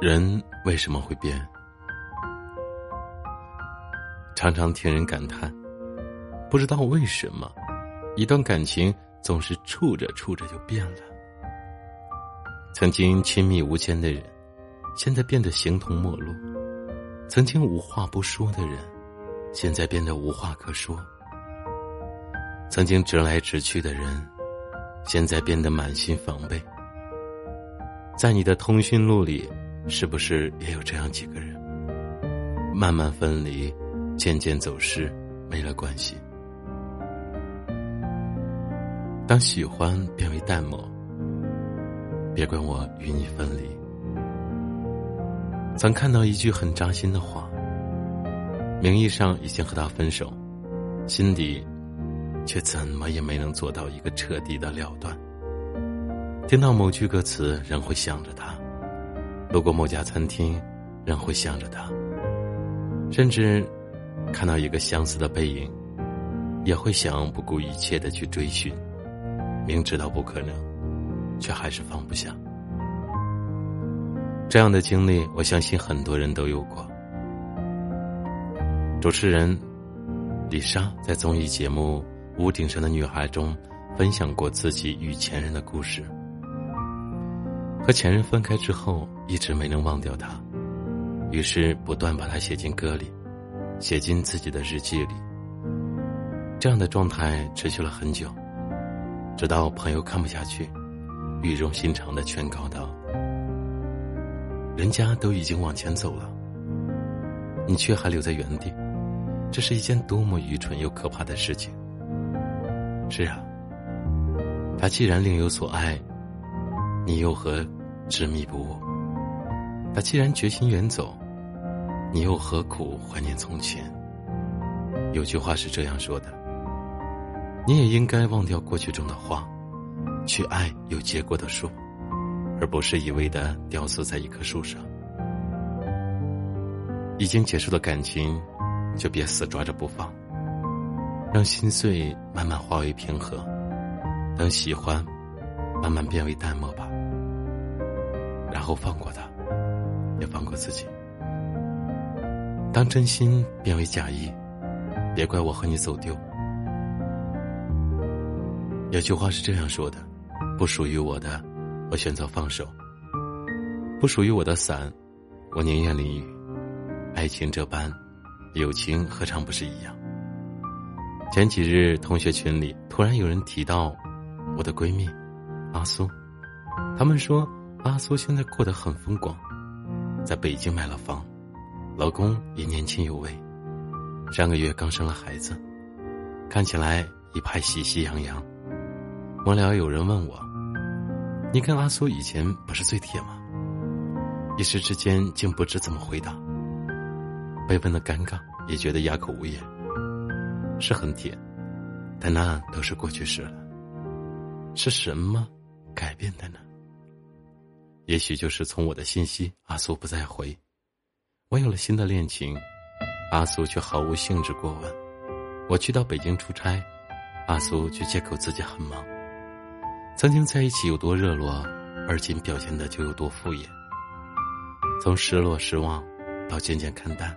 人为什么会变？常常听人感叹，不知道为什么，一段感情总是处着处着就变了。曾经亲密无间的人，现在变得形同陌路；曾经无话不说的人，现在变得无话可说；曾经直来直去的人，现在变得满心防备。在你的通讯录里。是不是也有这样几个人，慢慢分离，渐渐走失，没了关系。当喜欢变为淡漠，别怪我与你分离。曾看到一句很扎心的话，名义上已经和他分手，心底却怎么也没能做到一个彻底的了断。听到某句歌词，仍会想着他。路过某家餐厅，仍会想着他；甚至看到一个相似的背影，也会想不顾一切的去追寻。明知道不可能，却还是放不下。这样的经历，我相信很多人都有过。主持人李莎在综艺节目《屋顶上的女孩》中分享过自己与前任的故事。和前任分开之后，一直没能忘掉他，于是不断把他写进歌里，写进自己的日记里。这样的状态持续了很久，直到朋友看不下去，语重心长的劝告道：“人家都已经往前走了，你却还留在原地，这是一件多么愚蠢又可怕的事情。”是啊，他既然另有所爱。你又何执迷不悟？他既然决心远走，你又何苦怀念从前？有句话是这样说的：你也应该忘掉过去中的花，去爱有结果的树，而不是一味的吊死在一棵树上。已经结束的感情，就别死抓着不放，让心碎慢慢化为平和，等喜欢慢慢变为淡漠吧。然后放过他，也放过自己。当真心变为假意，别怪我和你走丢。有句话是这样说的：不属于我的，我选择放手；不属于我的伞，我宁愿淋雨。爱情这般，友情何尝不是一样？前几日同学群里突然有人提到我的闺蜜阿苏，他们说。阿苏现在过得很风光，在北京买了房，老公也年轻有为，上个月刚生了孩子，看起来一派喜气洋洋。末了有人问我：“你跟阿苏以前不是最铁吗？”一时之间竟不知怎么回答，被问的尴尬，也觉得哑口无言。是很铁，但那都是过去式了。是什么改变的呢？也许就是从我的信息，阿苏不再回；我有了新的恋情，阿苏却毫无兴致过问；我去到北京出差，阿苏却借口自己很忙。曾经在一起有多热络，而今表现的就有多敷衍。从失落失望，到渐渐看淡。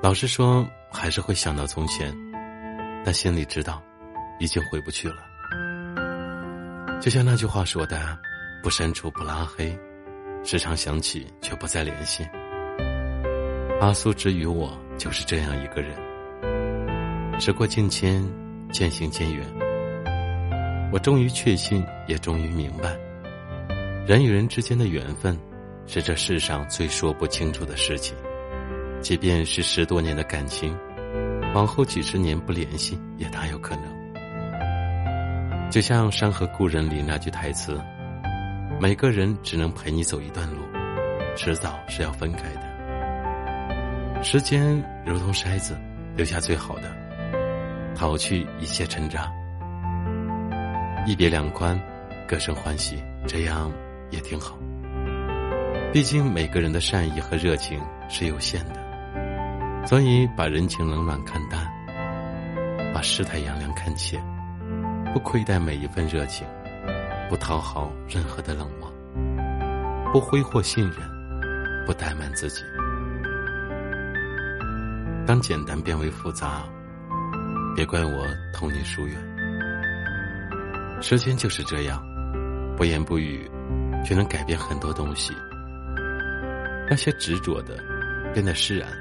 老实说，还是会想到从前，但心里知道，已经回不去了。就像那句话说的：“不删除不拉黑，时常想起却不再联系。”阿苏之于我就是这样一个人。时过境迁，渐行渐远。我终于确信，也终于明白，人与人之间的缘分，是这世上最说不清楚的事情。即便是十多年的感情，往后几十年不联系，也大有可能。就像《山河故人》里那句台词：“每个人只能陪你走一段路，迟早是要分开的。时间如同筛子，留下最好的，淘去一切尘渣。一别两宽，各生欢喜，这样也挺好。毕竟每个人的善意和热情是有限的，所以把人情冷暖看淡，把世态炎凉看浅。”不亏待每一份热情，不讨好任何的冷漠。不挥霍信任，不怠慢自己。当简单变为复杂，别怪我同你疏远。时间就是这样，不言不语，却能改变很多东西。那些执着的，变得释然了；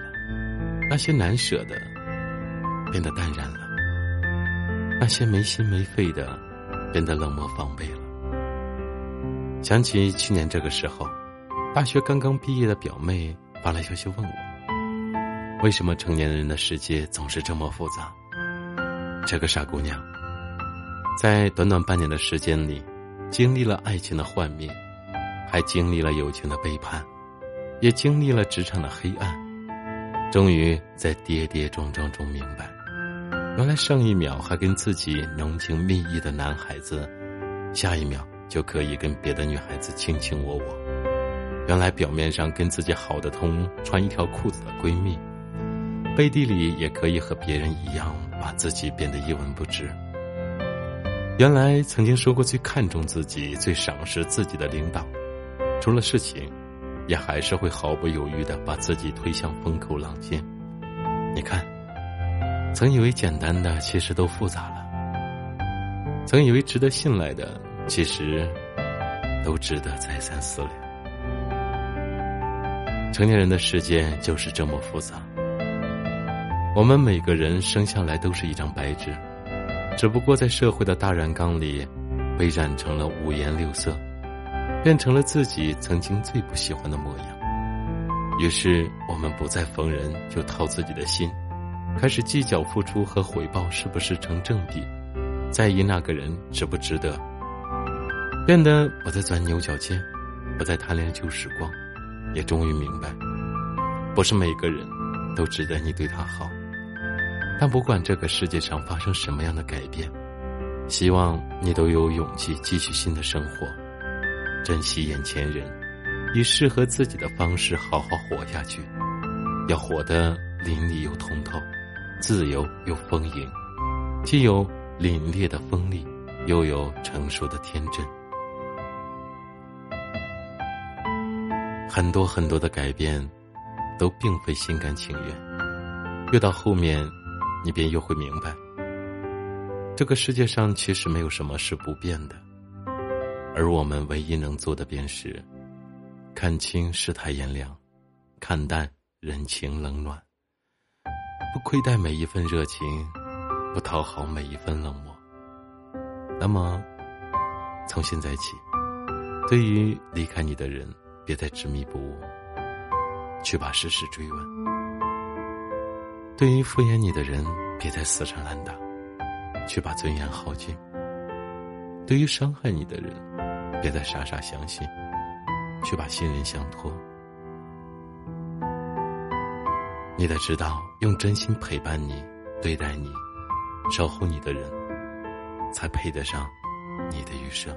那些难舍的，变得淡然了；那些没心没肺的，变得冷漠防备了。想起去年这个时候，大学刚刚毕业的表妹发来消息问我。为什么成年人的世界总是这么复杂？这个傻姑娘，在短短半年的时间里，经历了爱情的幻灭，还经历了友情的背叛，也经历了职场的黑暗，终于在跌跌撞撞中明白，原来上一秒还跟自己浓情蜜意的男孩子，下一秒就可以跟别的女孩子卿卿我我；原来表面上跟自己好得通穿一条裤子的闺蜜。背地里也可以和别人一样，把自己变得一文不值。原来曾经说过最看重自己、最赏识自己的领导，出了事情，也还是会毫不犹豫的把自己推向风口浪尖。你看，曾以为简单的，其实都复杂了；曾以为值得信赖的，其实都值得再三思量。成年人的世界就是这么复杂。我们每个人生下来都是一张白纸，只不过在社会的大染缸里，被染成了五颜六色，变成了自己曾经最不喜欢的模样。于是，我们不再逢人就掏自己的心，开始计较付出和回报是不是成正比，在意那个人值不值得，变得不再钻牛角尖，不再贪恋旧时光，也终于明白，不是每个人都值得你对他好。但不管这个世界上发生什么样的改变，希望你都有勇气继续新的生活，珍惜眼前人，以适合自己的方式好好活下去，要活得淋漓又通透，自由又丰盈，既有凛冽的锋利，又有成熟的天真。很多很多的改变，都并非心甘情愿，越到后面。你便又会明白，这个世界上其实没有什么是不变的，而我们唯一能做的便是，看清世态炎凉，看淡人情冷暖，不亏待每一份热情，不讨好每一份冷漠。那么，从现在起，对于离开你的人，别再执迷不悟，去把事实追问。对于敷衍你的人，别再死缠烂打，去把尊严耗尽；对于伤害你的人，别再傻傻相信，去把信任相托。你得知道，用真心陪伴你、对待你、守护你的人，才配得上你的余生。